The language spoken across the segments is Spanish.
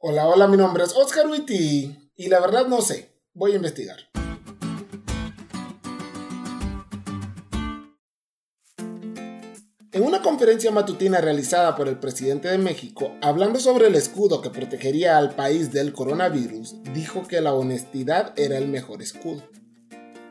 Hola, hola, mi nombre es Oscar Witty y la verdad no sé, voy a investigar. En una conferencia matutina realizada por el presidente de México, hablando sobre el escudo que protegería al país del coronavirus, dijo que la honestidad era el mejor escudo.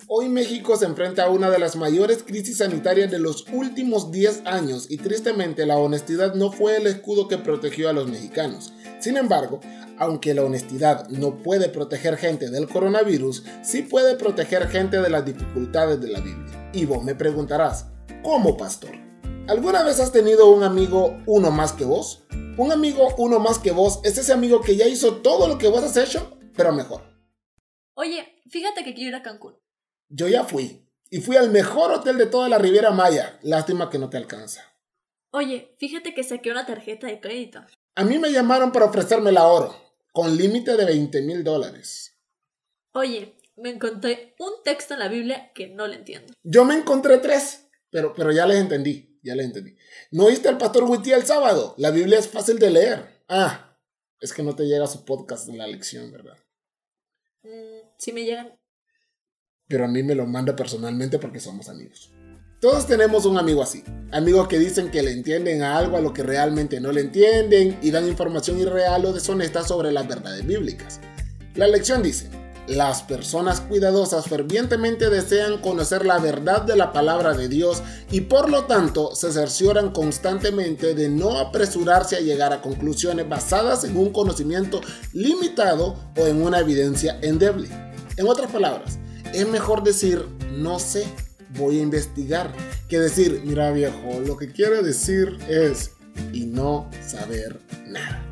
Hoy México se enfrenta a una de las mayores crisis sanitarias de los últimos 10 años y tristemente la honestidad no fue el escudo que protegió a los mexicanos. Sin embargo, aunque la honestidad no puede proteger gente del coronavirus, sí puede proteger gente de las dificultades de la Biblia. Y vos me preguntarás, ¿cómo pastor? ¿Alguna vez has tenido un amigo uno más que vos? Un amigo uno más que vos es ese amigo que ya hizo todo lo que vos has hecho, pero mejor. Oye, fíjate que quiero ir a Cancún. Yo ya fui. Y fui al mejor hotel de toda la Riviera Maya. Lástima que no te alcanza. Oye, fíjate que saqué una tarjeta de crédito. A mí me llamaron para ofrecerme la oro, con límite de 20 mil dólares. Oye, me encontré un texto en la Biblia que no le entiendo. Yo me encontré tres, pero, pero ya les entendí ya le entendí. ¿No oíste al pastor Witty el sábado? La Biblia es fácil de leer. Ah, es que no te llega su podcast en la lección, ¿verdad? Mm, sí me llegan. Pero a mí me lo manda personalmente porque somos amigos. Todos tenemos un amigo así. Amigos que dicen que le entienden a algo a lo que realmente no le entienden y dan información irreal o deshonesta sobre las verdades bíblicas. La lección dice, las personas cuidadosas fervientemente desean conocer la verdad de la palabra de Dios y por lo tanto se cercioran constantemente de no apresurarse a llegar a conclusiones basadas en un conocimiento limitado o en una evidencia endeble. En otras palabras, es mejor decir no sé, voy a investigar, que decir, mira viejo, lo que quiero decir es y no saber nada.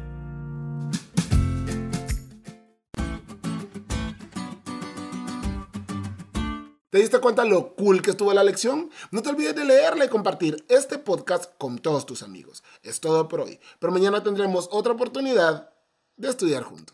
¿Te diste cuenta lo cool que estuvo la lección? No te olvides de leerla y compartir este podcast con todos tus amigos. Es todo por hoy, pero mañana tendremos otra oportunidad de estudiar juntos.